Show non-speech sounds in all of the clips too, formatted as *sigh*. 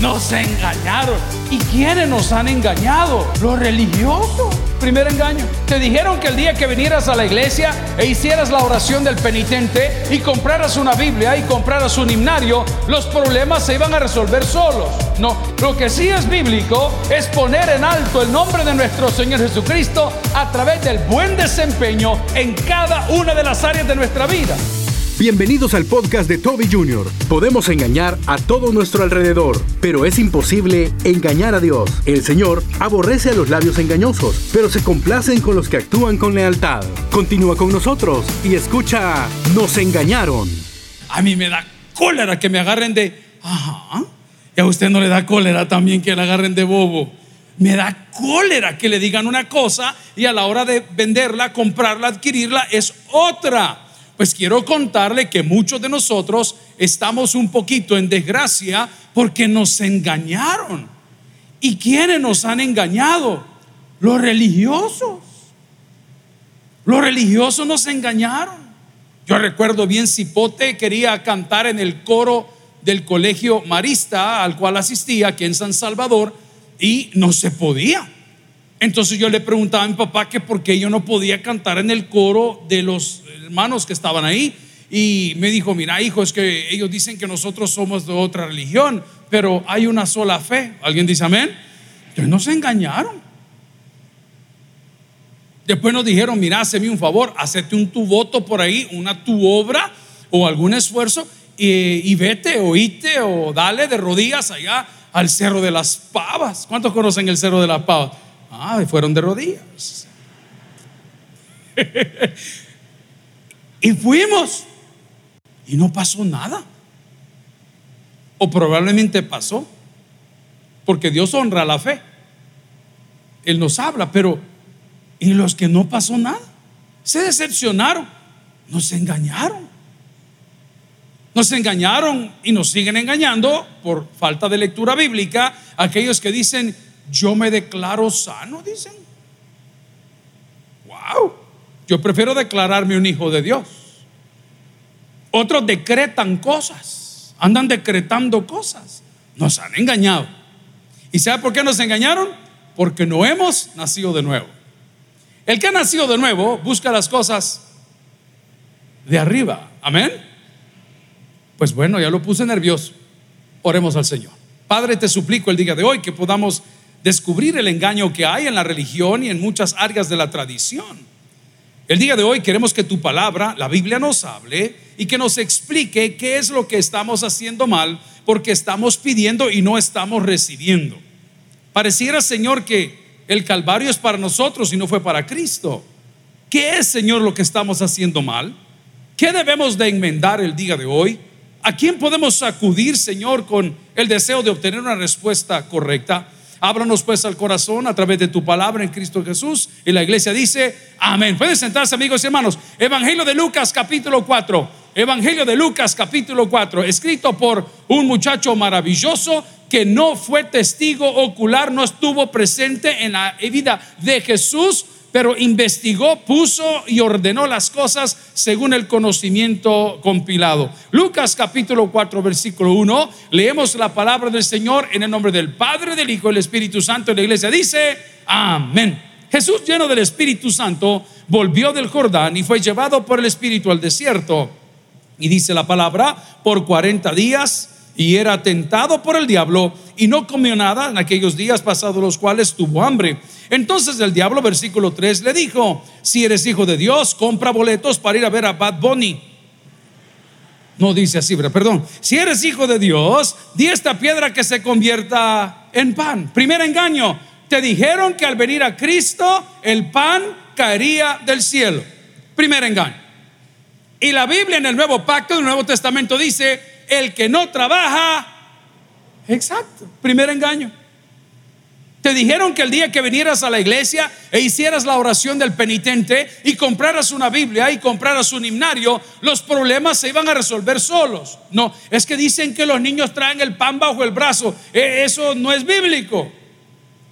Nos engañaron. ¿Y quiénes nos han engañado? Los religiosos. Primer engaño. Te dijeron que el día que vinieras a la iglesia e hicieras la oración del penitente y compraras una Biblia y compraras un himnario, los problemas se iban a resolver solos. No, lo que sí es bíblico es poner en alto el nombre de nuestro Señor Jesucristo a través del buen desempeño en cada una de las áreas de nuestra vida. Bienvenidos al podcast de Toby Jr. Podemos engañar a todo nuestro alrededor, pero es imposible engañar a Dios. El Señor aborrece a los labios engañosos, pero se complacen con los que actúan con lealtad. Continúa con nosotros y escucha Nos engañaron. A mí me da cólera que me agarren de... Ajá. Y a usted no le da cólera también que le agarren de bobo. Me da cólera que le digan una cosa y a la hora de venderla, comprarla, adquirirla es otra. Pues quiero contarle que muchos de nosotros estamos un poquito en desgracia porque nos engañaron. ¿Y quiénes nos han engañado? Los religiosos. Los religiosos nos engañaron. Yo recuerdo bien, Cipote quería cantar en el coro del colegio marista al cual asistía aquí en San Salvador y no se podía. Entonces yo le preguntaba a mi papá que por qué yo no podía cantar en el coro de los hermanos que estaban ahí. Y me dijo, mira hijo, es que ellos dicen que nosotros somos de otra religión, pero hay una sola fe. ¿Alguien dice amén? Entonces nos engañaron. Después nos dijeron, mira, hazme un favor, hacete un tu voto por ahí, una tu obra o algún esfuerzo y, y vete, oíte o dale de rodillas allá al Cerro de las Pavas. ¿Cuántos conocen el Cerro de las Pavas? Ah, fueron de rodillas. *laughs* y fuimos. Y no pasó nada. O probablemente pasó. Porque Dios honra la fe. Él nos habla, pero y los que no pasó nada, se decepcionaron, nos engañaron. Nos engañaron y nos siguen engañando por falta de lectura bíblica aquellos que dicen, yo me declaro sano, dicen. Wow. Yo prefiero declararme un hijo de Dios. Otros decretan cosas, andan decretando cosas. Nos han engañado. ¿Y sabe por qué nos engañaron? Porque no hemos nacido de nuevo. El que ha nacido de nuevo busca las cosas de arriba. Amén. Pues bueno, ya lo puse nervioso. Oremos al Señor. Padre, te suplico el día de hoy que podamos descubrir el engaño que hay en la religión y en muchas áreas de la tradición. El día de hoy queremos que tu palabra, la Biblia, nos hable y que nos explique qué es lo que estamos haciendo mal porque estamos pidiendo y no estamos recibiendo. Pareciera, Señor, que el Calvario es para nosotros y no fue para Cristo. ¿Qué es, Señor, lo que estamos haciendo mal? ¿Qué debemos de enmendar el día de hoy? ¿A quién podemos acudir, Señor, con el deseo de obtener una respuesta correcta? Ábranos pues al corazón a través de tu palabra en Cristo Jesús. Y la iglesia dice, amén. Pueden sentarse amigos y hermanos. Evangelio de Lucas capítulo 4. Evangelio de Lucas capítulo 4. Escrito por un muchacho maravilloso que no fue testigo ocular, no estuvo presente en la vida de Jesús pero investigó, puso y ordenó las cosas según el conocimiento compilado. Lucas capítulo 4, versículo 1, leemos la palabra del Señor en el nombre del Padre, del Hijo y del Espíritu Santo. La iglesia dice, amén. Jesús lleno del Espíritu Santo volvió del Jordán y fue llevado por el Espíritu al desierto. Y dice la palabra, por 40 días y era tentado por el diablo y no comió nada en aquellos días pasados los cuales tuvo hambre. Entonces el diablo, versículo 3, le dijo, si eres hijo de Dios, compra boletos para ir a ver a Bad Bunny. No dice así, pero perdón. Si eres hijo de Dios, di esta piedra que se convierta en pan. Primer engaño, te dijeron que al venir a Cristo el pan caería del cielo. Primer engaño. Y la Biblia en el Nuevo Pacto, en el Nuevo Testamento dice, el que no trabaja, exacto, primer engaño. Te dijeron que el día que vinieras a la iglesia e hicieras la oración del penitente y compraras una Biblia y compraras un himnario, los problemas se iban a resolver solos. No, es que dicen que los niños traen el pan bajo el brazo. E, eso no es bíblico.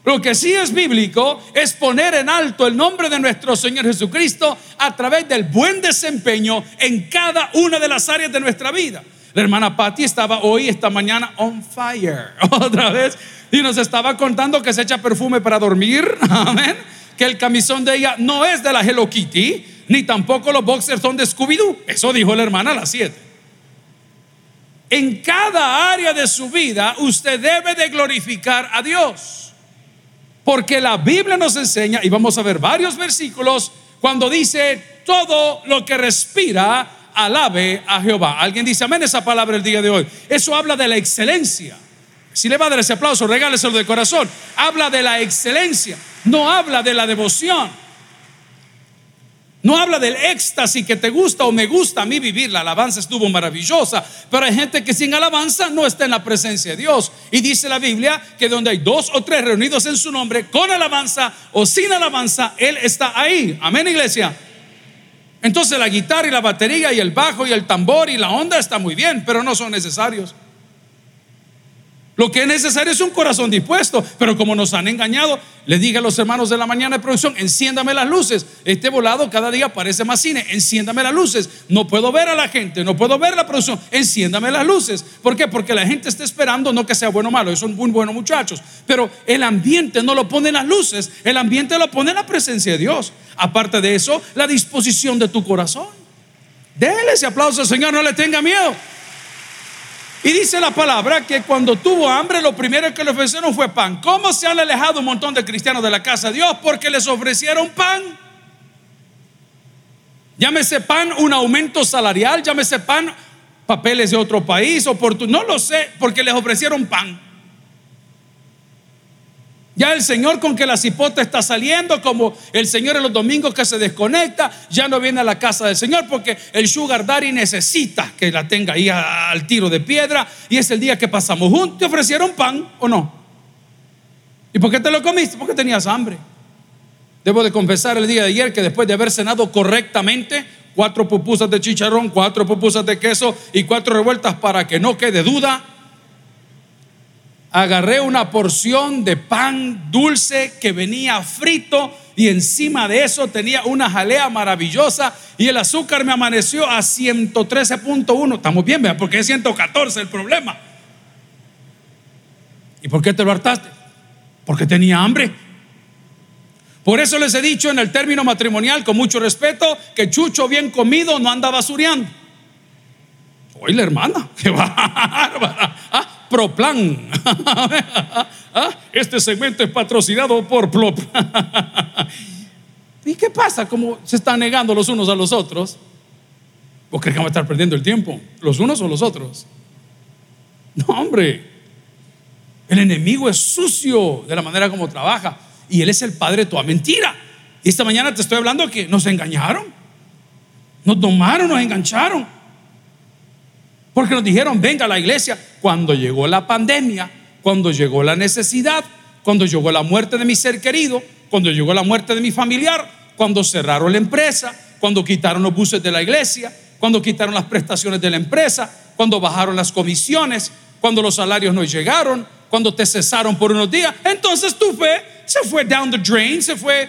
Lo que sí es bíblico es poner en alto el nombre de nuestro Señor Jesucristo a través del buen desempeño en cada una de las áreas de nuestra vida. La hermana Patty estaba hoy, esta mañana, on fire, *laughs* otra vez, y nos estaba contando que se echa perfume para dormir, *laughs* amén, que el camisón de ella no es de la Hello Kitty, ni tampoco los boxers son de Scooby-Doo. Eso dijo la hermana a las 7. En cada área de su vida usted debe de glorificar a Dios. Porque la Biblia nos enseña, y vamos a ver varios versículos, cuando dice, todo lo que respira, alabe a Jehová. Alguien dice amén esa palabra el día de hoy. Eso habla de la excelencia. Si le va a dar ese aplauso, regáleselo de corazón. Habla de la excelencia, no habla de la devoción. No habla del éxtasis que te gusta o me gusta a mí vivir. La alabanza estuvo maravillosa, pero hay gente que sin alabanza no está en la presencia de Dios. Y dice la Biblia que donde hay dos o tres reunidos en su nombre, con alabanza o sin alabanza, Él está ahí. Amén, iglesia. Entonces la guitarra y la batería y el bajo y el tambor y la onda está muy bien, pero no son necesarios. Lo que es necesario es un corazón dispuesto, pero como nos han engañado, le dije a los hermanos de la mañana de producción, enciéndame las luces. Este volado cada día parece más cine, enciéndame las luces. No puedo ver a la gente, no puedo ver la producción, enciéndame las luces. ¿Por qué? Porque la gente está esperando, no que sea bueno o malo, son muy buenos muchachos, pero el ambiente no lo pone en las luces, el ambiente lo pone en la presencia de Dios. Aparte de eso, la disposición de tu corazón. Déle ese aplauso al Señor, no le tenga miedo. Y dice la palabra que cuando tuvo hambre, lo primero que le ofrecieron fue pan. ¿Cómo se han alejado un montón de cristianos de la casa de Dios? Porque les ofrecieron pan. Llámese pan un aumento salarial, llámese pan papeles de otro país, oportunidad, no lo sé, porque les ofrecieron pan. Ya el Señor con que la cipota está saliendo, como el Señor en los domingos que se desconecta, ya no viene a la casa del Señor porque el sugar daddy necesita que la tenga ahí al tiro de piedra y es el día que pasamos juntos. ¿Te ofrecieron pan o no? ¿Y por qué te lo comiste? Porque tenías hambre. Debo de confesar el día de ayer que después de haber cenado correctamente, cuatro pupusas de chicharrón, cuatro pupusas de queso y cuatro revueltas para que no quede duda, agarré una porción de pan dulce que venía frito y encima de eso tenía una jalea maravillosa y el azúcar me amaneció a 113.1. Estamos bien, ¿verdad? Porque es 114 el problema. ¿Y por qué te lo hartaste? Porque tenía hambre. Por eso les he dicho en el término matrimonial, con mucho respeto, que Chucho bien comido no anda basureando. Oye, la hermana, *laughs* qué bárbara. ¿Ah? Proplan. *laughs* ¿Ah? Este segmento es patrocinado por Proplan. *laughs* ¿Y qué pasa? ¿Cómo se están negando los unos a los otros? ¿O crees que vamos a estar perdiendo el tiempo? ¿Los unos o los otros? No, hombre. El enemigo es sucio de la manera como trabaja. Y él es el padre de toda mentira. Y esta mañana te estoy hablando que nos engañaron. Nos tomaron, nos engancharon. Porque nos dijeron, venga a la iglesia. Cuando llegó la pandemia, cuando llegó la necesidad, cuando llegó la muerte de mi ser querido, cuando llegó la muerte de mi familiar, cuando cerraron la empresa, cuando quitaron los buses de la iglesia, cuando quitaron las prestaciones de la empresa, cuando bajaron las comisiones, cuando los salarios no llegaron, cuando te cesaron por unos días, entonces tu fe se fue down the drain, se fue...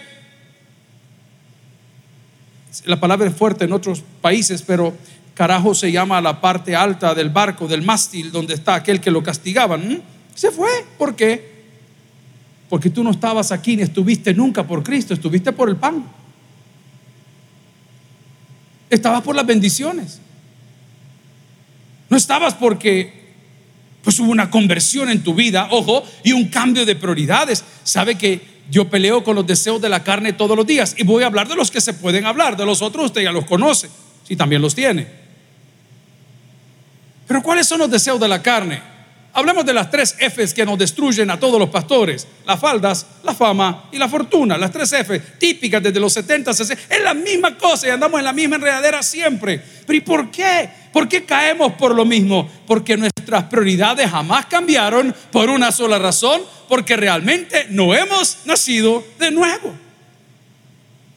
La palabra es fuerte en otros países, pero carajo se llama la parte alta del barco, del mástil, donde está aquel que lo castigaban. Se fue. ¿Por qué? Porque tú no estabas aquí ni estuviste nunca por Cristo, estuviste por el pan. Estabas por las bendiciones. No estabas porque pues hubo una conversión en tu vida, ojo, y un cambio de prioridades. Sabe que yo peleo con los deseos de la carne todos los días y voy a hablar de los que se pueden hablar, de los otros usted ya los conoce, si también los tiene. Pero ¿cuáles son los deseos de la carne? Hablemos de las tres Fs que nos destruyen a todos los pastores: las faldas, la fama y la fortuna. Las tres F típicas desde los 70, 60. Es la misma cosa y andamos en la misma enredadera siempre. Pero ¿y por qué? ¿Por qué caemos por lo mismo? Porque nuestras prioridades jamás cambiaron por una sola razón, porque realmente no hemos nacido de nuevo.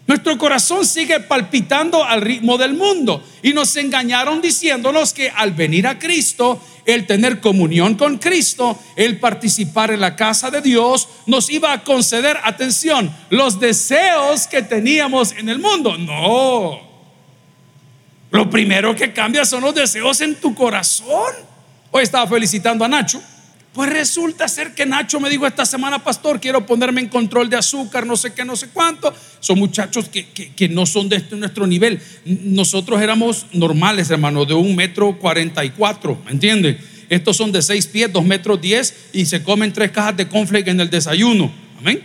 Nuestro corazón sigue palpitando al ritmo del mundo y nos engañaron diciéndonos que al venir a Cristo, el tener comunión con Cristo, el participar en la casa de Dios, nos iba a conceder, atención, los deseos que teníamos en el mundo. No. Lo primero que cambia son los deseos en tu corazón. Hoy estaba felicitando a Nacho. Pues resulta ser que Nacho me dijo esta semana, pastor, quiero ponerme en control de azúcar, no sé qué, no sé cuánto. Son muchachos que, que, no son de este, nuestro nivel. Nosotros éramos normales, hermano, de un metro cuarenta y cuatro, ¿me entiende? Estos son de seis pies, dos metros diez y se comen tres cajas de conflict en el desayuno. Amén.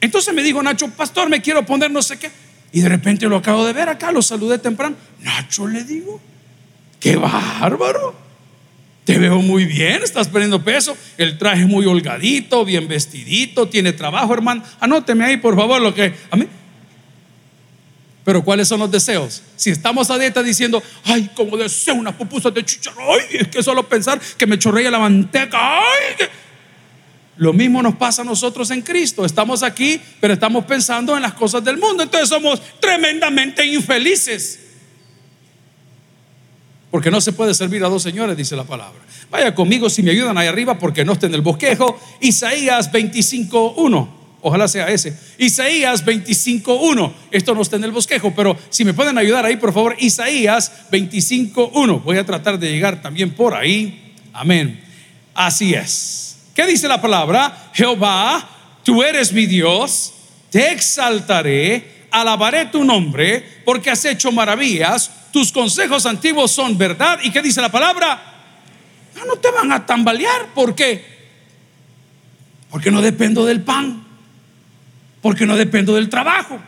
Entonces me dijo Nacho, pastor, me quiero poner no sé qué. Y de repente lo acabo de ver acá, lo saludé temprano. Nacho le digo, qué bárbaro. Veo muy bien, estás perdiendo peso. El traje es muy holgadito, bien vestidito, tiene trabajo, hermano. Anóteme ahí, por favor, lo que a. Pero ¿cuáles son los deseos? Si estamos a dieta diciendo, ay, como deseo una pupusa de chicharrón, ay, es que solo pensar que me chorrea la manteca, ay, lo mismo nos pasa a nosotros en Cristo. Estamos aquí, pero estamos pensando en las cosas del mundo. Entonces somos tremendamente infelices. Porque no se puede servir a dos señores, dice la palabra. Vaya conmigo si me ayudan ahí arriba porque no está en el bosquejo. Isaías 25.1. Ojalá sea ese. Isaías 25.1. Esto no está en el bosquejo, pero si me pueden ayudar ahí, por favor. Isaías 25.1. Voy a tratar de llegar también por ahí. Amén. Así es. ¿Qué dice la palabra? Jehová, tú eres mi Dios, te exaltaré, alabaré tu nombre, porque has hecho maravillas, tus consejos antiguos son verdad. ¿Y qué dice la palabra? No, te van a tambalear. ¿Por qué? Porque no dependo del pan, porque no dependo del trabajo,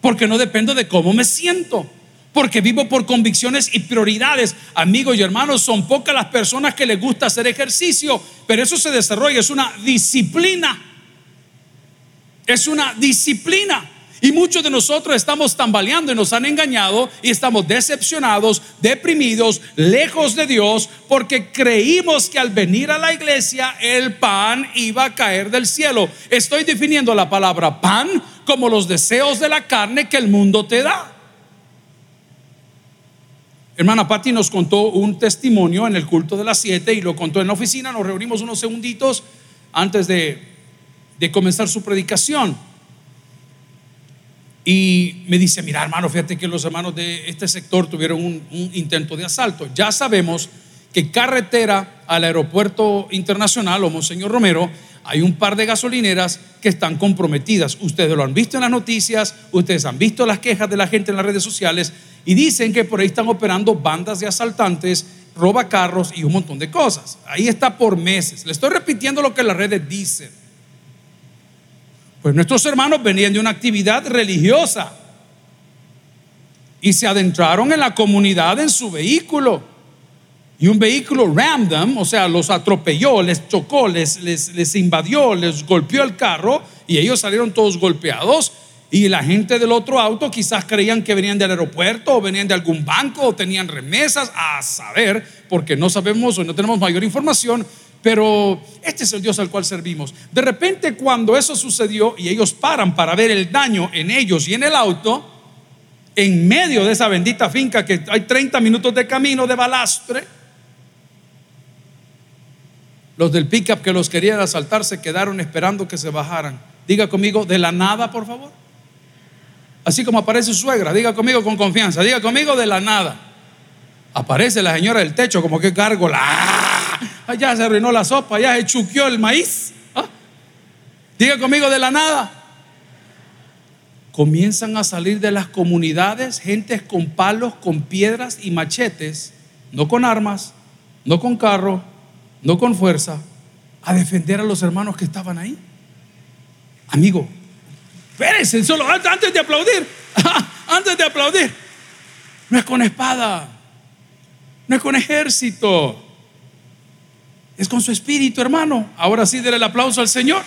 porque no dependo de cómo me siento porque vivo por convicciones y prioridades. Amigos y hermanos, son pocas las personas que les gusta hacer ejercicio, pero eso se desarrolla, es una disciplina. Es una disciplina. Y muchos de nosotros estamos tambaleando y nos han engañado y estamos decepcionados, deprimidos, lejos de Dios, porque creímos que al venir a la iglesia el pan iba a caer del cielo. Estoy definiendo la palabra pan como los deseos de la carne que el mundo te da. Hermana Patti nos contó un testimonio en el culto de las siete y lo contó en la oficina. Nos reunimos unos segunditos antes de, comenzar su predicación. Y me dice, mira hermano, fíjate que los hermanos de este sector tuvieron un, intento de asalto. Ya sabemos que carretera al aeropuerto internacional o Monseñor Romero hay un par de gasolineras que están comprometidas. Ustedes lo han visto en las noticias, ustedes han visto las quejas de la gente en las redes sociales y dicen que por ahí están operando bandas de asaltantes, roba carros y un montón de cosas. Ahí está por meses. Le estoy repitiendo lo que las redes dicen. Pues nuestros hermanos venían de una actividad religiosa y se adentraron en la comunidad en su vehículo. Y un vehículo random, o sea, los atropelló, les chocó, les, les, les invadió, les golpeó el carro y ellos salieron todos golpeados y la gente del otro auto quizás creían que venían del aeropuerto o venían de algún banco o tenían remesas, a saber, porque no sabemos o no tenemos mayor información, pero este es el Dios al cual servimos. De repente cuando eso sucedió y ellos paran para ver el daño en ellos y en el auto, en medio de esa bendita finca que hay 30 minutos de camino de balastre, los del pickup que los querían asaltar se quedaron esperando que se bajaran. Diga conmigo, de la nada, por favor. Así como aparece su suegra, diga conmigo con confianza, diga conmigo de la nada. Aparece la señora del techo como que gárgola. Ya se arruinó la sopa, ya se chuqueó el maíz. ¿Ah? Diga conmigo de la nada. Comienzan a salir de las comunidades gentes con palos, con piedras y machetes, no con armas, no con carro, no con fuerza, a defender a los hermanos que estaban ahí. Amigo, Espérense, solo antes de aplaudir, *laughs* antes de aplaudir. No es con espada, no es con ejército, es con su espíritu, hermano. Ahora sí, denle el aplauso al Señor.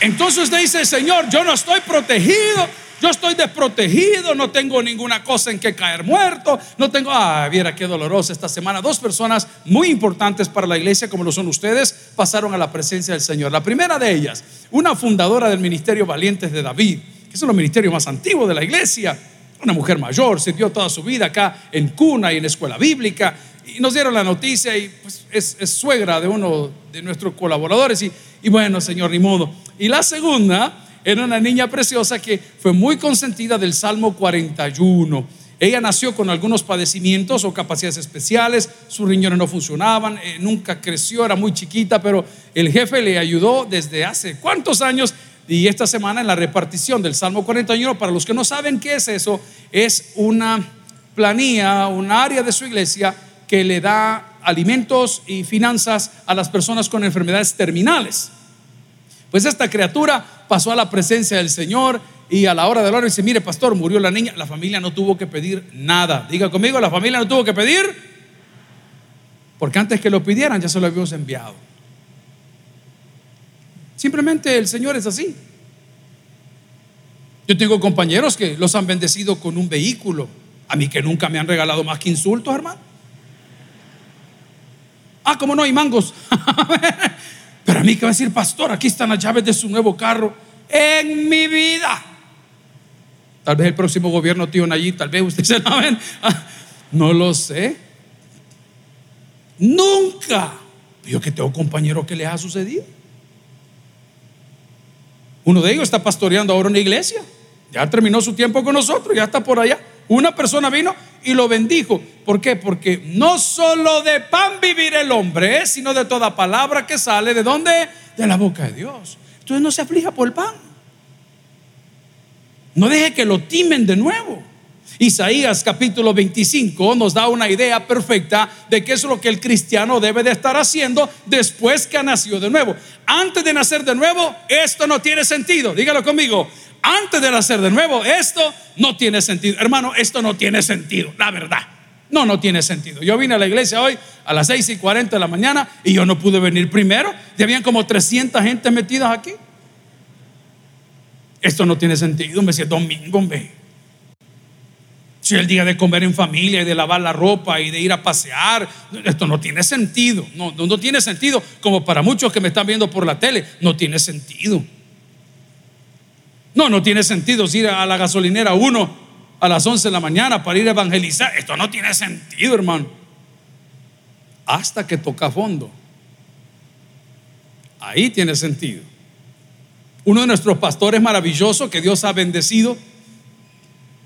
Entonces dice, Señor, yo no estoy protegido, yo estoy desprotegido, no tengo ninguna cosa en que caer muerto, no tengo, ah, viera qué dolorosa esta semana. Dos personas muy importantes para la iglesia, como lo son ustedes, pasaron a la presencia del Señor. La primera de ellas, una fundadora del Ministerio Valientes de David, que es uno de los ministerios más antiguos de la iglesia, una mujer mayor, sirvió toda su vida acá en cuna y en escuela bíblica, y nos dieron la noticia y pues, es, suegra de uno de nuestros colaboradores y, y bueno, Señor, ni modo. Y la segunda, era una niña preciosa que fue muy consentida del Salmo 41. Ella nació con algunos padecimientos o capacidades especiales, sus riñones no funcionaban, eh, nunca creció, era muy chiquita, pero el jefe le ayudó desde hace cuántos años y esta semana en la repartición del Salmo 41, para los que no saben qué es eso, es una planilla, un área de su iglesia que le da alimentos y finanzas a las personas con enfermedades terminales. Pues esta criatura pasó a la presencia del Señor y a la hora de la hora dice, mire pastor, murió la niña, la familia no tuvo que pedir nada. Diga conmigo, la familia no tuvo que pedir, porque antes que lo pidieran ya se lo habíamos enviado. Simplemente el Señor es así. Yo tengo compañeros que los han bendecido con un vehículo. A mí que nunca me han regalado más que insultos, hermano. Ah, como no hay mangos. *laughs* Pero a mí que va a decir, pastor, aquí están las llaves de su nuevo carro. En mi vida. Tal vez el próximo gobierno, tío allí, tal vez usted *laughs* se la ven. No lo sé. Nunca. Yo que tengo compañero que le ha sucedido. Uno de ellos está pastoreando ahora una iglesia. Ya terminó su tiempo con nosotros, ya está por allá. Una persona vino y lo bendijo. ¿Por qué? Porque no solo de pan vivir el hombre, sino de toda palabra que sale de dónde? De la boca de Dios. Entonces no se aflija por el pan. No deje que lo timen de nuevo. Isaías capítulo 25 nos da una idea perfecta de qué es lo que el cristiano debe de estar haciendo después que ha nacido de nuevo. Antes de nacer de nuevo, esto no tiene sentido. Dígalo conmigo. Antes de nacer de nuevo, esto no tiene sentido. Hermano, esto no tiene sentido, la verdad. No, no tiene sentido. Yo vine a la iglesia hoy a las 6 y 40 de la mañana y yo no pude venir primero. Ya habían como 300 gente metidas aquí. Esto no tiene sentido, me decía domingo, hombre. Si el día de comer en familia y de lavar la ropa y de ir a pasear, esto no tiene sentido. No, no, tiene sentido. Como para muchos que me están viendo por la tele, no tiene sentido. No, no tiene sentido ir a la gasolinera uno a las 11 de la mañana para ir a evangelizar. Esto no tiene sentido, hermano. Hasta que toca fondo. Ahí tiene sentido. Uno de nuestros pastores maravillosos que Dios ha bendecido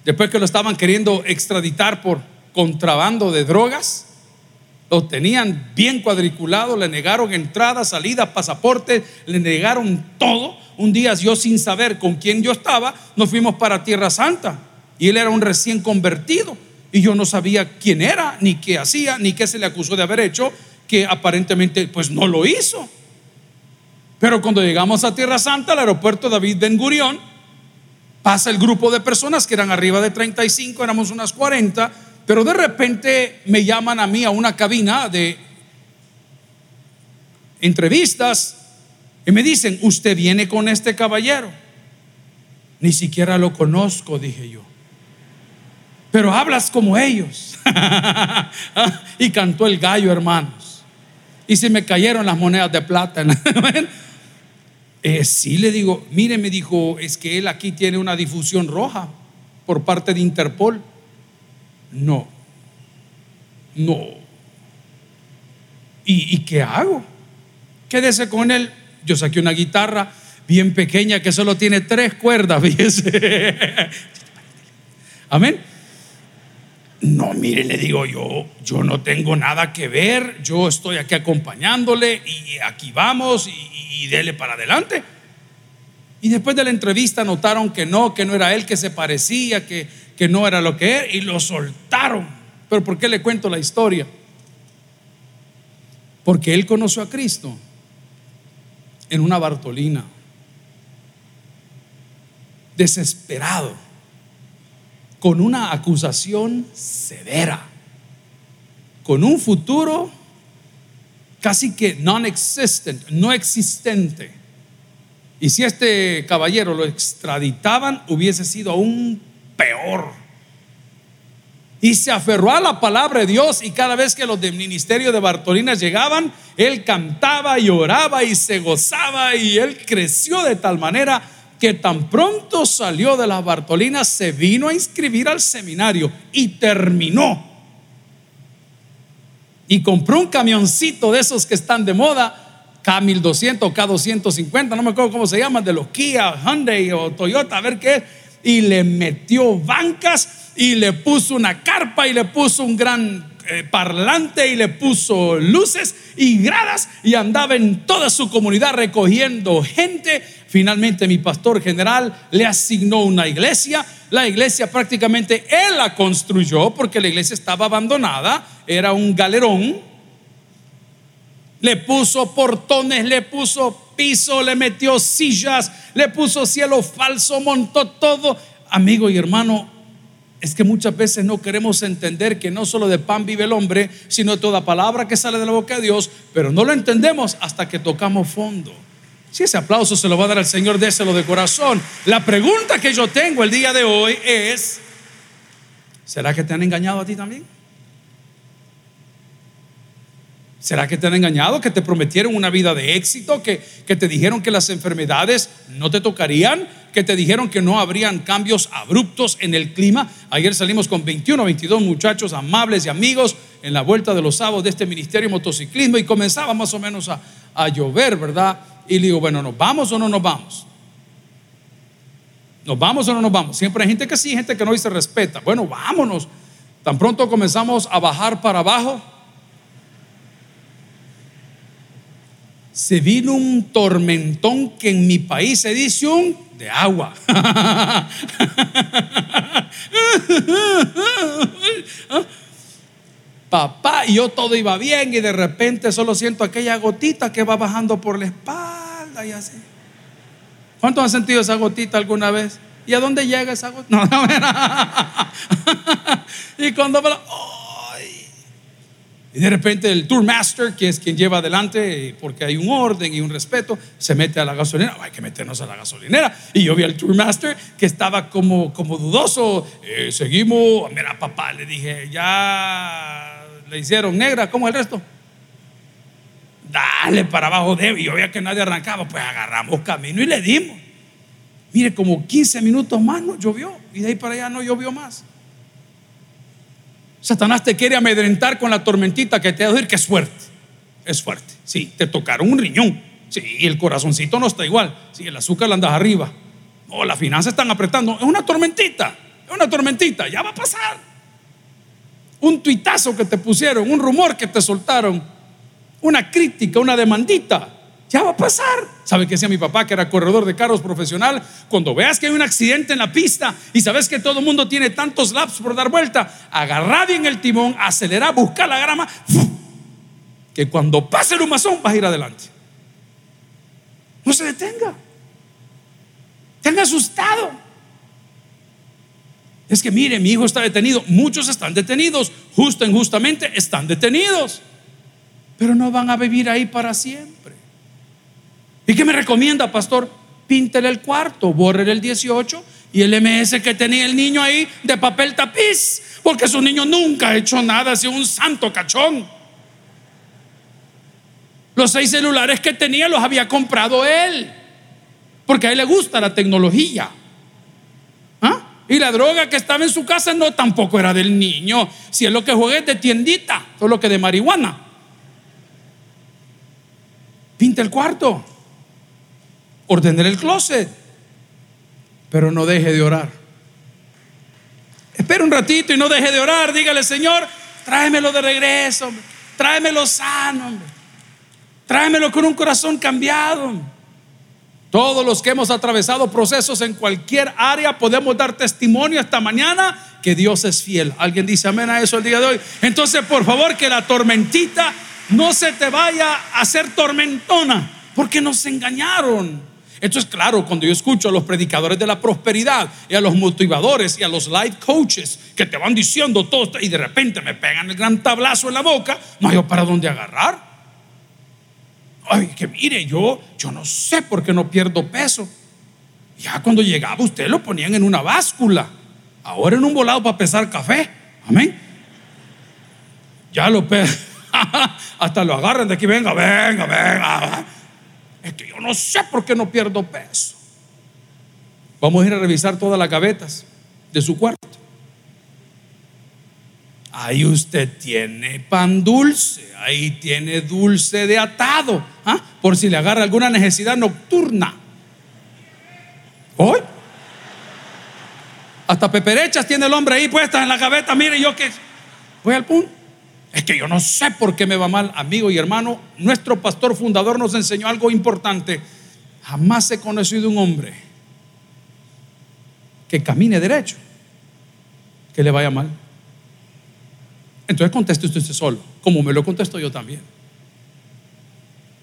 Después que lo estaban queriendo extraditar por contrabando de drogas, lo tenían bien cuadriculado, le negaron entrada, salida, pasaporte, le negaron todo. Un día yo sin saber con quién yo estaba, nos fuimos para Tierra Santa y él era un recién convertido y yo no sabía quién era, ni qué hacía, ni qué se le acusó de haber hecho, que aparentemente pues no lo hizo. Pero cuando llegamos a Tierra Santa, al aeropuerto David Ben Gurión, Pasa el grupo de personas que eran arriba de 35, éramos unas 40, pero de repente me llaman a mí a una cabina de entrevistas y me dicen, usted viene con este caballero. Ni siquiera lo conozco, dije yo. Pero hablas como ellos. *laughs* y cantó el gallo, hermanos. Y se me cayeron las monedas de plata. *laughs* Eh, sí, le digo, mire, me dijo, es que él aquí tiene una difusión roja por parte de Interpol. No, no. ¿Y, qué hago? Quédese con él. Yo saqué una guitarra bien pequeña que solo tiene tres cuerdas. *laughs* Amén. No, mire, le digo yo, yo no tengo nada que ver, yo estoy aquí acompañándole y aquí vamos y, dele para adelante. Y después de la entrevista notaron que no, que no era él, que se parecía, que, que no era lo que era y lo soltaron. Pero ¿por qué le cuento la historia? Porque él conoció a Cristo en una Bartolina, desesperado con una acusación severa, con un futuro casi que non-existent, no existente. Y si este caballero lo extraditaban, hubiese sido aún peor. Y se aferró a la palabra de Dios y cada vez que los del ministerio de Bartolina llegaban, él cantaba y oraba y se gozaba y él creció de tal manera que tan pronto salió de las Bartolinas, se vino a inscribir al seminario y terminó. Y compró un camioncito de esos que están de moda, K1200 o K250, no me acuerdo cómo se llaman, de los Kia, Hyundai o Toyota, a ver qué es. Y le metió bancas y le puso una carpa y le puso un gran eh, parlante y le puso luces y gradas y andaba en toda su comunidad recogiendo gente. Finalmente mi pastor general le asignó una iglesia. La iglesia prácticamente él la construyó porque la iglesia estaba abandonada, era un galerón. Le puso portones, le puso piso, le metió sillas, le puso cielo falso, montó todo. Amigo y hermano, es que muchas veces no queremos entender que no solo de pan vive el hombre, sino toda palabra que sale de la boca de Dios, pero no lo entendemos hasta que tocamos fondo. Si ese aplauso se lo va a dar al Señor, déselo de corazón. La pregunta que yo tengo el día de hoy es, ¿será que te han engañado a ti también? ¿Será que te han engañado? ¿Que te prometieron una vida de éxito? ¿Que, que te dijeron que las enfermedades no te tocarían? ¿Que te dijeron que no habrían cambios abruptos en el clima? Ayer salimos con 21 o 22 muchachos amables y amigos en la vuelta de los sábados de este ministerio de motociclismo y comenzaba más o menos a, a llover, ¿verdad? Y le digo, bueno, ¿nos vamos o no nos vamos? ¿Nos vamos o no nos vamos? Siempre hay gente que sí, gente que no y se respeta. Bueno, vámonos. Tan pronto comenzamos a bajar para abajo se vino un tormentón que en mi país se dice un de agua. *laughs* Papá, yo todo iba bien y de repente solo siento aquella gotita que va bajando por la espalda y así. ¿Cuántos han sentido esa gotita alguna vez? ¿Y a dónde llega esa gotita? *laughs* No, no, *laughs* y cuando... Oh, y de repente el tour master, que es quien lleva adelante, porque hay un orden y un respeto, se mete a la gasolinera. Hay que meternos a la gasolinera. Y yo vi al tour master que estaba como, como dudoso. Eh, seguimos. Mira, papá, le dije, ya le hicieron negra. ¿Cómo el resto? Dale para abajo. Y yo veía que nadie arrancaba. Pues agarramos camino y le dimos. Mire, como 15 minutos más no llovió. Y de ahí para allá no llovió más. Satanás te quiere amedrentar con la tormentita que te va a decir que es fuerte. Es fuerte. Sí, te tocaron un riñón. Sí, y el corazoncito no está igual. Sí, el azúcar la andas arriba. No, las finanzas están apretando. Es una tormentita. Es una tormentita. Ya va a pasar. Un tuitazo que te pusieron, un rumor que te soltaron, una crítica, una demandita ya va a pasar. ¿Sabe qué decía mi papá, que era corredor de carros profesional? Cuando veas que hay un accidente en la pista y sabes que todo el mundo tiene tantos laps por dar vuelta, agarra bien el timón, acelera, busca la grama, que cuando pase el humazón vas a ir adelante. No se detenga. Tenga asustado. Es que mire, mi hijo está detenido. Muchos están detenidos. Justo injustamente están detenidos. Pero no van a vivir ahí para siempre. ¿Y qué me recomienda, pastor? Píntele el cuarto, borre el 18 y el MS que tenía el niño ahí de papel tapiz, porque su niño nunca ha hecho nada, ha sido un santo cachón. Los seis celulares que tenía los había comprado él, porque a él le gusta la tecnología. ¿Ah? Y la droga que estaba en su casa no tampoco era del niño, si es lo que juega es de tiendita, todo lo que de marihuana. Pinta el cuarto ordenar el closet, pero no deje de orar. Espera un ratito y no deje de orar. Dígale, Señor, tráemelo de regreso, tráemelo sano, tráemelo con un corazón cambiado. Todos los que hemos atravesado procesos en cualquier área podemos dar testimonio esta mañana que Dios es fiel. ¿Alguien dice amén a eso el día de hoy? Entonces, por favor, que la tormentita no se te vaya a hacer tormentona, porque nos engañaron. Esto es claro cuando yo escucho a los predicadores de la prosperidad y a los motivadores y a los life coaches que te van diciendo todo y de repente me pegan el gran tablazo en la boca, no hay para dónde agarrar. Ay, que mire, yo, yo no sé por qué no pierdo peso. Ya cuando llegaba usted lo ponían en una báscula, ahora en un volado para pesar café. Amén. Ya lo *laughs* hasta lo agarran de aquí, venga, venga, venga. Es que yo no sé por qué no pierdo peso. Vamos a ir a revisar todas las gavetas de su cuarto. Ahí usted tiene pan dulce, ahí tiene dulce de atado, ¿ah? por si le agarra alguna necesidad nocturna. ¿Hoy? Hasta peperechas tiene el hombre ahí puestas en la gaveta. Mire, yo que voy al punto. Es que yo no sé por qué me va mal, amigo y hermano. Nuestro pastor fundador nos enseñó algo importante. Jamás he conocido un hombre que camine derecho, que le vaya mal. Entonces conteste usted solo, como me lo contesto yo también.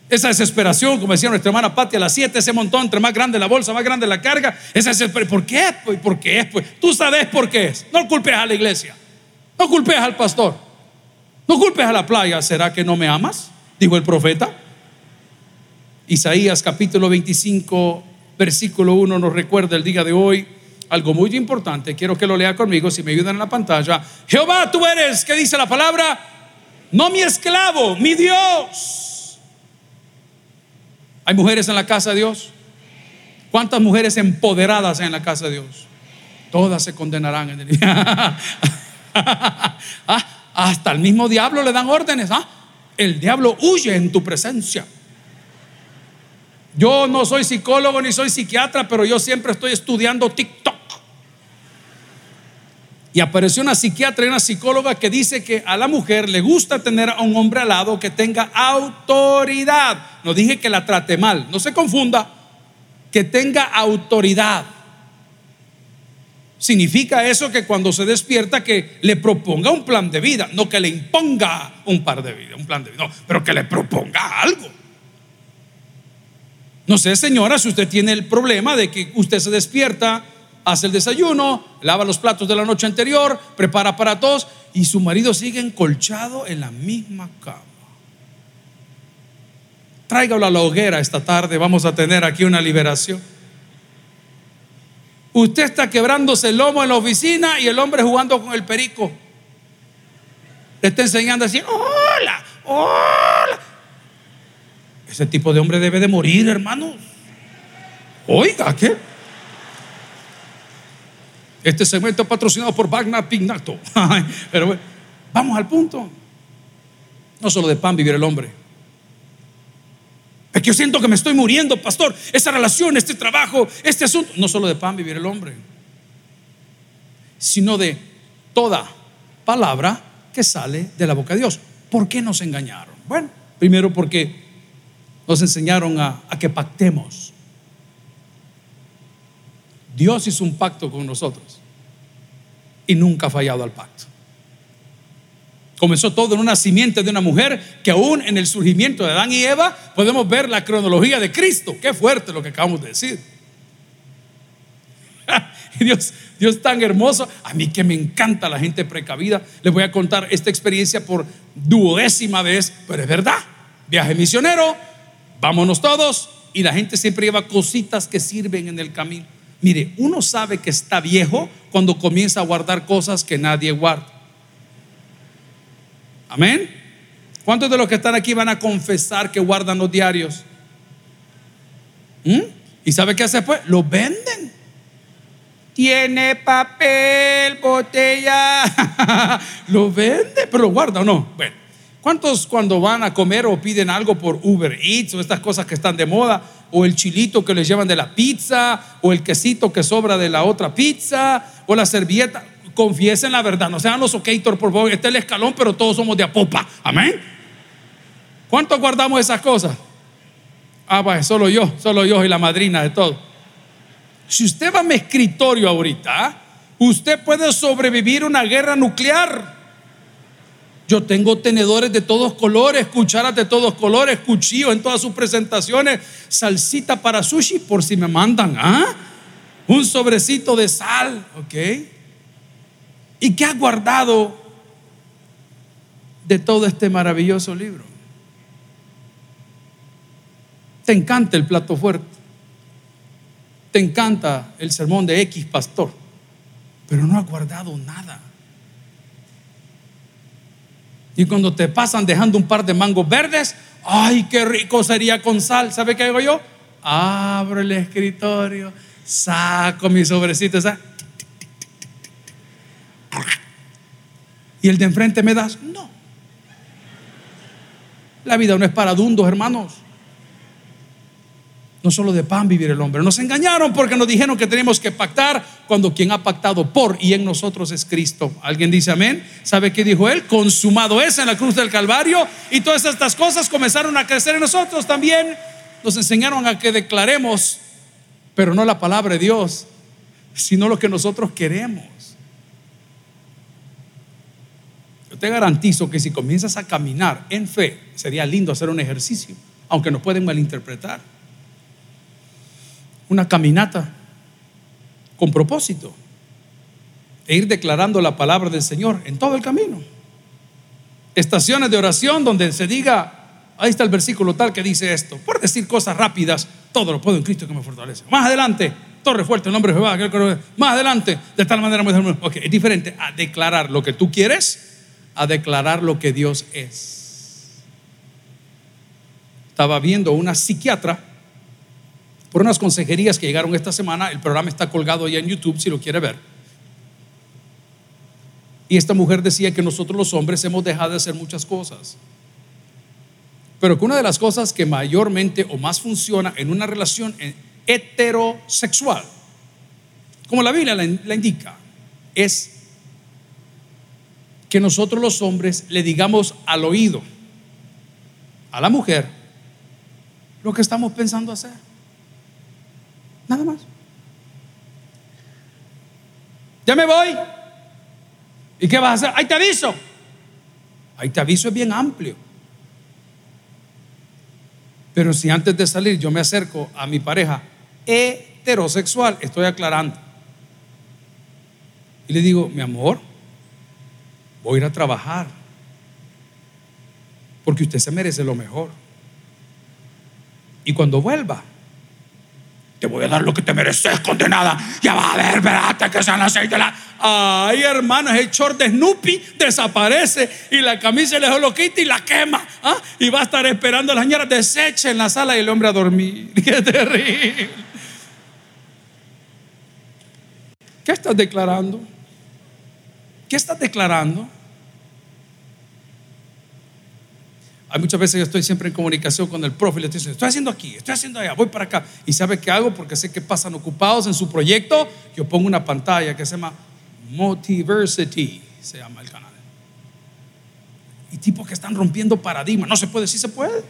Esa desesperación, como decía nuestra hermana Pati a las 7, ese montón, entre más grande la bolsa, más grande la carga, esa desesperación. ¿Por qué? Pues, ¿Por qué es? Pues tú sabes por qué es. No culpes a la iglesia, no culpes al pastor, no culpes a la playa. ¿Será que no me amas? Dijo el profeta. Isaías capítulo 25, versículo 1 nos recuerda el día de hoy algo muy importante. Quiero que lo lea conmigo, si me ayudan en la pantalla. Jehová, tú eres, ¿qué dice la palabra? No mi esclavo, mi Dios. ¿Hay mujeres en la casa de Dios? ¿Cuántas mujeres empoderadas hay en la casa de Dios? Todas se condenarán en el día. *laughs* Ah, hasta el mismo diablo le dan órdenes. ¿ah? El diablo huye en tu presencia. Yo no soy psicólogo ni soy psiquiatra, pero yo siempre estoy estudiando TikTok. Y apareció una psiquiatra y una psicóloga que dice que a la mujer le gusta tener a un hombre al lado que tenga autoridad. No dije que la trate mal, no se confunda, que tenga autoridad. Significa eso que cuando se despierta que le proponga un plan de vida, no que le imponga un par de vida, un plan de vida, no, pero que le proponga algo. No sé, señora, si usted tiene el problema de que usted se despierta hace el desayuno, lava los platos de la noche anterior, prepara para todos y su marido sigue encolchado en la misma cama. Tráigalo a la hoguera esta tarde, vamos a tener aquí una liberación. Usted está quebrándose el lomo en la oficina y el hombre jugando con el perico. Le está enseñando a decir, hola, hola. Ese tipo de hombre debe de morir, hermanos. Oiga, ¿qué? Este segmento es patrocinado por Wagner Pignato. *laughs* Pero bueno, vamos al punto. No solo de pan vivir el hombre. Es que yo siento que me estoy muriendo, pastor. Esa relación, este trabajo, este asunto. No solo de pan vivir el hombre, sino de toda palabra que sale de la boca de Dios. ¿Por qué nos engañaron? Bueno, primero porque nos enseñaron a, a que pactemos. Dios hizo un pacto con nosotros y nunca ha fallado al pacto. Comenzó todo en una simiente de una mujer que aún en el surgimiento de Adán y Eva podemos ver la cronología de Cristo. Qué fuerte lo que acabamos de decir. *laughs* Dios, Dios tan hermoso. A mí que me encanta la gente precavida. Les voy a contar esta experiencia por duodécima vez, pero es verdad. Viaje misionero, vámonos todos y la gente siempre lleva cositas que sirven en el camino. Mire, uno sabe que está viejo cuando comienza a guardar cosas que nadie guarda. Amén. ¿Cuántos de los que están aquí van a confesar que guardan los diarios? ¿Mm? ¿Y sabe qué hace pues? Lo venden. Tiene papel, botella. *laughs* lo vende, pero lo guarda o no. Bueno, ¿cuántos cuando van a comer o piden algo por Uber Eats o estas cosas que están de moda? o el chilito que les llevan de la pizza, o el quesito que sobra de la otra pizza, o la servilleta. Confiesen la verdad, no sean los okator, por favor. Este es el escalón, pero todos somos de apopa. Amén. ¿Cuánto guardamos esas cosas? Ah, pues solo yo, solo yo y la madrina de todo. Si usted va a mi escritorio ahorita, usted puede sobrevivir una guerra nuclear. Yo tengo tenedores de todos colores, cucharas de todos colores, cuchillos en todas sus presentaciones, salsita para sushi por si me mandan, ¿ah? Un sobrecito de sal, ¿ok? ¿Y qué ha guardado de todo este maravilloso libro? Te encanta el plato fuerte, te encanta el sermón de X pastor, pero no ha guardado nada. Y cuando te pasan dejando un par de mangos verdes, ay, qué rico sería con sal. ¿Sabe qué hago yo? Abro el escritorio, saco mi sobrecito, Y el de enfrente me das, no. La vida no es para dundos, hermanos. No solo de pan vivir el hombre. Nos engañaron porque nos dijeron que teníamos que pactar cuando quien ha pactado por y en nosotros es Cristo. ¿Alguien dice amén? ¿Sabe qué dijo él? Consumado es en la cruz del Calvario y todas estas cosas comenzaron a crecer en nosotros también. Nos enseñaron a que declaremos, pero no la palabra de Dios, sino lo que nosotros queremos. Te garantizo que si comienzas a caminar en fe, sería lindo hacer un ejercicio, aunque nos pueden malinterpretar una caminata con propósito e ir declarando la palabra del Señor en todo el camino. Estaciones de oración donde se diga, ahí está el versículo tal que dice esto. Por decir cosas rápidas, todo lo puedo en Cristo que me fortalece. Más adelante, torre fuerte, el nombre de Jehová. Más adelante, de tal manera, es diferente a declarar lo que tú quieres, a declarar lo que Dios es. Estaba viendo una psiquiatra por unas consejerías que llegaron esta semana. El programa está colgado ya en YouTube si lo quiere ver. Y esta mujer decía que nosotros los hombres hemos dejado de hacer muchas cosas. Pero que una de las cosas que mayormente o más funciona en una relación heterosexual, como la Biblia la indica, es que nosotros los hombres le digamos al oído a la mujer lo que estamos pensando hacer. Nada más. Ya me voy. ¿Y qué vas a hacer? Ahí te aviso. Ahí te aviso es bien amplio. Pero si antes de salir yo me acerco a mi pareja heterosexual, estoy aclarando. Y le digo, mi amor, voy a ir a trabajar. Porque usted se merece lo mejor. Y cuando vuelva, te voy a dar lo que te mereces, condenada. Ya va a ver, verate que sean las seis de la. Ay, hermanos, el short de Snoopy desaparece y la camisa de lo quita y la quema. ¿ah? Y va a estar esperando a las señoras desecha en la sala y el hombre a dormir. *laughs* Qué terrible. ¿Qué estás declarando? ¿Qué estás declarando? Hay muchas veces yo estoy siempre en comunicación con el profe y le estoy diciendo, estoy haciendo aquí, estoy haciendo allá, voy para acá. ¿Y sabe qué hago? Porque sé que pasan ocupados en su proyecto. Yo pongo una pantalla que se llama Motiversity, se llama el canal. Y tipos que están rompiendo paradigmas. No se puede, sí se puede.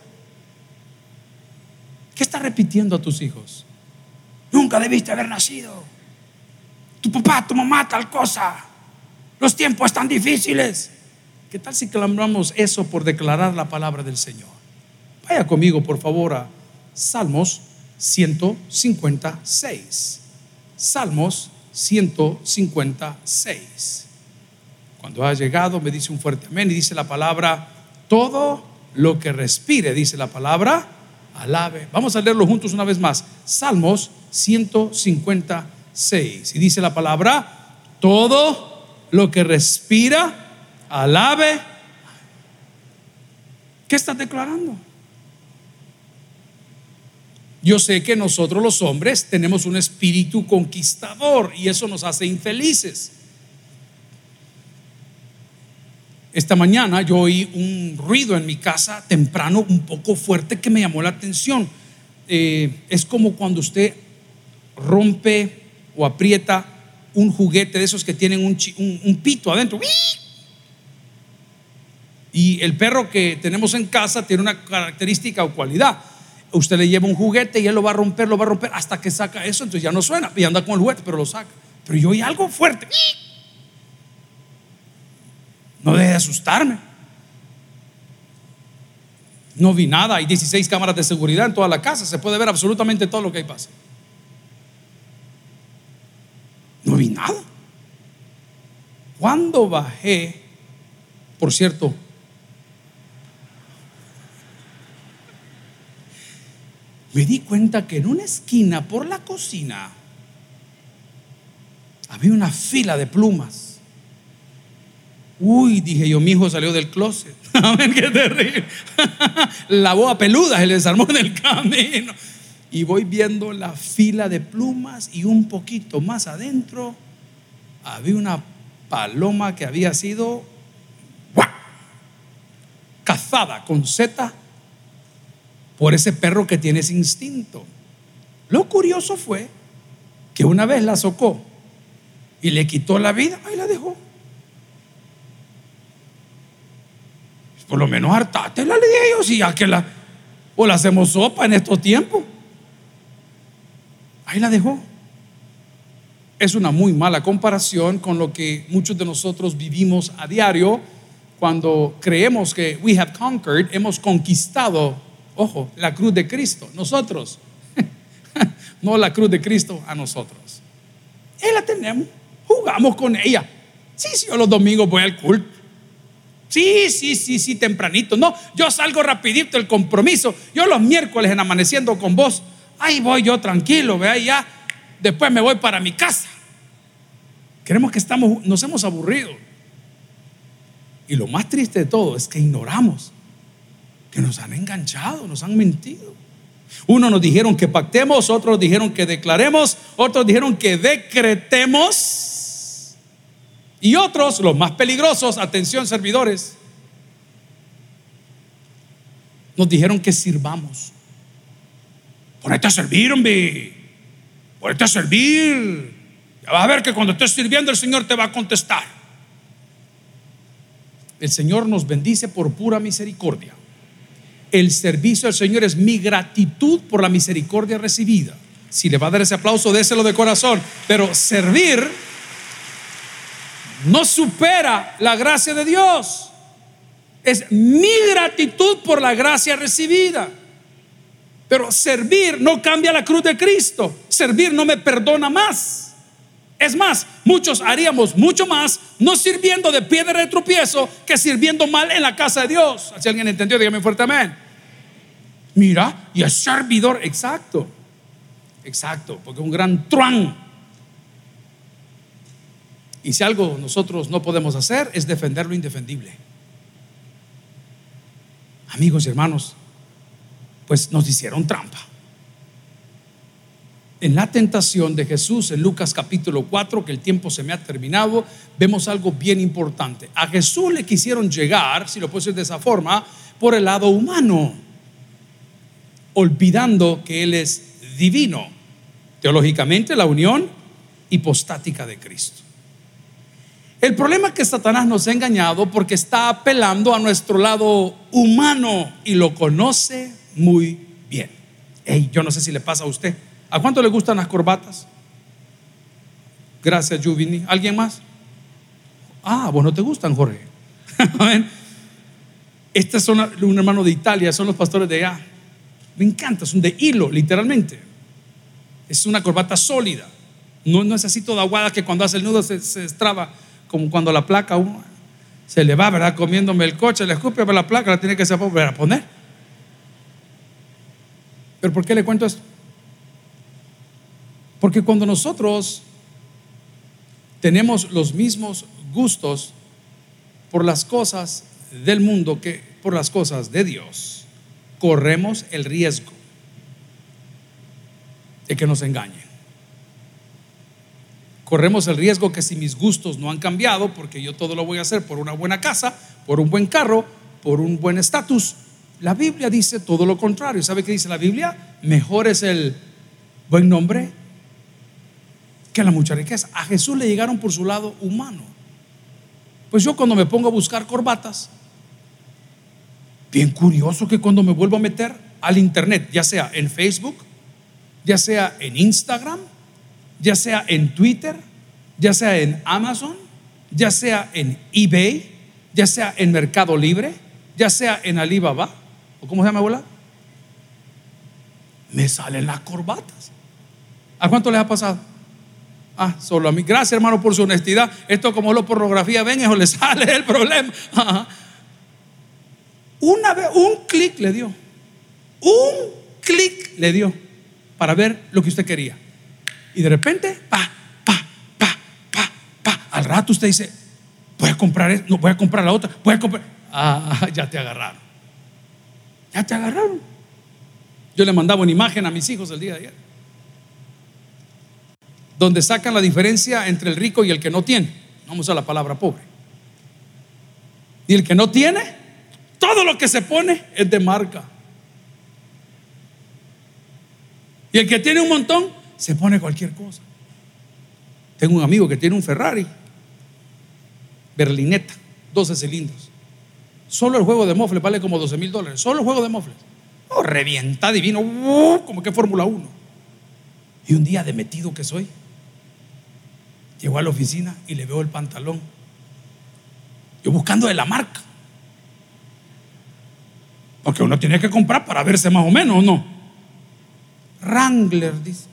¿Qué estás repitiendo a tus hijos? Nunca debiste haber nacido. Tu papá, tu mamá, tal cosa. Los tiempos están difíciles. ¿Qué tal si clamamos eso por declarar la palabra del Señor? Vaya conmigo, por favor, a Salmos 156. Salmos 156. Cuando ha llegado, me dice un fuerte amén y dice la palabra, todo lo que respire, dice la palabra, alabe. Vamos a leerlo juntos una vez más. Salmos 156. Y dice la palabra, todo lo que respira, alabe. ¿Qué estás declarando? Yo sé que nosotros los hombres tenemos un espíritu conquistador y eso nos hace infelices. Esta mañana yo oí un ruido en mi casa temprano un poco fuerte que me llamó la atención. Eh, es como cuando usted rompe o aprieta un juguete de esos que tienen un, un pito adentro. Y el perro que tenemos en casa tiene una característica o cualidad. Usted le lleva un juguete y él lo va a romper, lo va a romper hasta que saca eso, entonces ya no suena y anda con el juguete, pero lo saca. Pero yo oí algo fuerte. No deje de asustarme. No vi nada, hay 16 cámaras de seguridad en toda la casa, se puede ver absolutamente todo lo que ahí pasa. No vi nada. Cuando bajé, por cierto, me di cuenta que en una esquina por la cocina había una fila de plumas. Uy, dije yo, mi hijo salió del closet. *laughs* Amén, qué terrible. *laughs* La boa peluda se le desarmó en el camino. Y voy viendo la fila de plumas y un poquito más adentro había una paloma que había sido cazada con Z por ese perro que tiene ese instinto. Lo curioso fue que una vez la socó y le quitó la vida, ahí la dejó. Por lo menos hartate la le dije yo, si ya que la, o la hacemos sopa en estos tiempos. Ahí la dejó. Es una muy mala comparación con lo que muchos de nosotros vivimos a diario cuando creemos que we have conquered, hemos conquistado, ojo, la cruz de Cristo, nosotros, *laughs* no la cruz de Cristo a nosotros. Ahí la tenemos, jugamos con ella. Sí, sí, yo los domingos voy al culto. Sí, sí, sí, sí, tempranito. No, yo salgo rapidito el compromiso. Yo los miércoles en amaneciendo con vos, ahí voy yo tranquilo, vea, ya. Después me voy para mi casa. Creemos que estamos, nos hemos aburrido. Y lo más triste de todo es que ignoramos nos han enganchado, nos han mentido. Unos nos dijeron que pactemos, otros dijeron que declaremos, otros dijeron que decretemos. Y otros, los más peligrosos, atención servidores, nos dijeron que sirvamos. Ponete a servir, hombre. Ponete a servir. Ya vas a ver que cuando estés sirviendo el Señor te va a contestar. El Señor nos bendice por pura misericordia. El servicio del Señor es mi gratitud por la misericordia recibida. Si le va a dar ese aplauso, déselo de corazón. Pero servir no supera la gracia de Dios. Es mi gratitud por la gracia recibida. Pero servir no cambia la cruz de Cristo. Servir no me perdona más. Es más, muchos haríamos mucho más no sirviendo de piedra de tropiezo que sirviendo mal en la casa de Dios. Si alguien entendió, dígame fuerte amén. Mira, y es servidor, exacto, exacto, porque es un gran truán. Y si algo nosotros no podemos hacer es defender lo indefendible. Amigos y hermanos, pues nos hicieron trampa en la tentación de Jesús en Lucas capítulo 4, que el tiempo se me ha terminado, vemos algo bien importante. A Jesús le quisieron llegar, si lo puedo decir de esa forma, por el lado humano, olvidando que Él es divino. Teológicamente, la unión hipostática de Cristo. El problema es que Satanás nos ha engañado porque está apelando a nuestro lado humano y lo conoce muy bien. Hey, yo no sé si le pasa a usted. ¿A cuánto le gustan las corbatas? Gracias, Juvini. ¿Alguien más? Ah, vos no te gustan, Jorge. *laughs* Este es un hermano de Italia, son los pastores de allá. Me encanta, son de hilo, literalmente. Es una corbata sólida. No, no es así toda aguada que cuando hace el nudo se, se estraba, como cuando la placa uno se le va, ¿verdad? Comiéndome el coche, le escupe la placa, la tiene que volver a poner. ¿Pero por qué le cuento esto? Porque cuando nosotros tenemos los mismos gustos por las cosas del mundo que por las cosas de Dios, corremos el riesgo de que nos engañen. Corremos el riesgo que si mis gustos no han cambiado, porque yo todo lo voy a hacer por una buena casa, por un buen carro, por un buen estatus, la Biblia dice todo lo contrario. ¿Sabe qué dice la Biblia? Mejor es el buen nombre que la mucha riqueza. A Jesús le llegaron por su lado humano. Pues yo cuando me pongo a buscar corbatas, bien curioso que cuando me vuelvo a meter al internet, ya sea en Facebook, ya sea en Instagram, ya sea en Twitter, ya sea en Amazon, ya sea en eBay, ya sea en Mercado Libre, ya sea en Alibaba, o cómo se llama, abuela, me salen las corbatas. ¿A cuánto les ha pasado? Ah, solo a mí. Gracias, hermano, por su honestidad. Esto como lo pornografía, ven, eso le *laughs* sale el problema. Una vez, un clic le dio. Un clic le dio para ver lo que usted quería. Y de repente, pa, pa, pa, pa, pa. Al rato usted dice, voy a comprar esto, no voy a comprar la otra, voy a comprar. Ah, *laughs* ya te agarraron. Ya te agarraron. Yo le mandaba una imagen a mis hijos el día de ayer donde sacan la diferencia entre el rico y el que no tiene. Vamos a la palabra pobre. Y el que no tiene, todo lo que se pone es de marca. Y el que tiene un montón se pone cualquier cosa. Tengo un amigo que tiene un Ferrari, Berlineta, 12 cilindros. Solo el juego de mofles vale como 12 mil dólares. Solo el juego de mofles. Oh, revienta divino, uh, como que Fórmula 1. Y un día de metido que soy, llegó a la oficina y le veo el pantalón. Yo buscando de la marca. Porque uno tiene que comprar para verse más o menos, ¿o no? Wrangler, dice.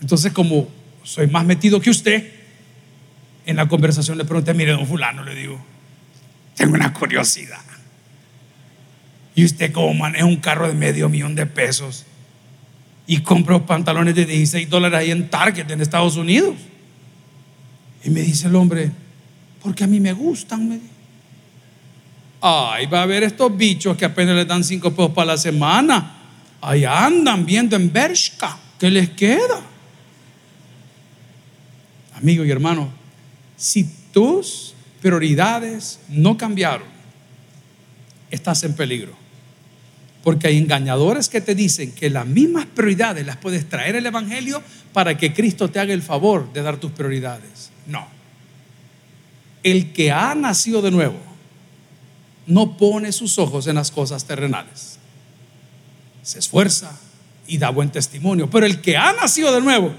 Entonces, como soy más metido que usted, en la conversación le pregunté, mire, don fulano, le digo, tengo una curiosidad. Y usted como maneja un carro de medio millón de pesos y compra pantalones de 16 dólares ahí en Target en Estados Unidos. Y me dice el hombre, porque a mí me gustan, me Ay, va a haber estos bichos que apenas les dan 5 pesos para la semana. Ahí andan viendo en Bershka. ¿Qué les queda? Amigo y hermano, si tus prioridades no cambiaron, estás en peligro. Porque hay engañadores que te dicen que las mismas prioridades las puedes traer el Evangelio para que Cristo te haga el favor de dar tus prioridades. No. El que ha nacido de nuevo no pone sus ojos en las cosas terrenales. Se esfuerza y da buen testimonio. Pero el que ha nacido de nuevo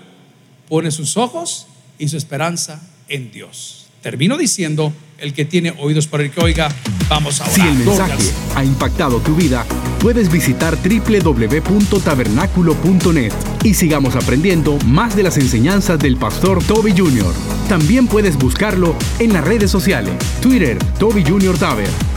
pone sus ojos y su esperanza en Dios. Termino diciendo, el que tiene oídos para el que oiga, vamos a orar. Si el mensaje ha impactado tu vida, puedes visitar www.tabernaculo.net y sigamos aprendiendo más de las enseñanzas del pastor Toby Jr. También puedes buscarlo en las redes sociales, Twitter, Toby Jr. Taber,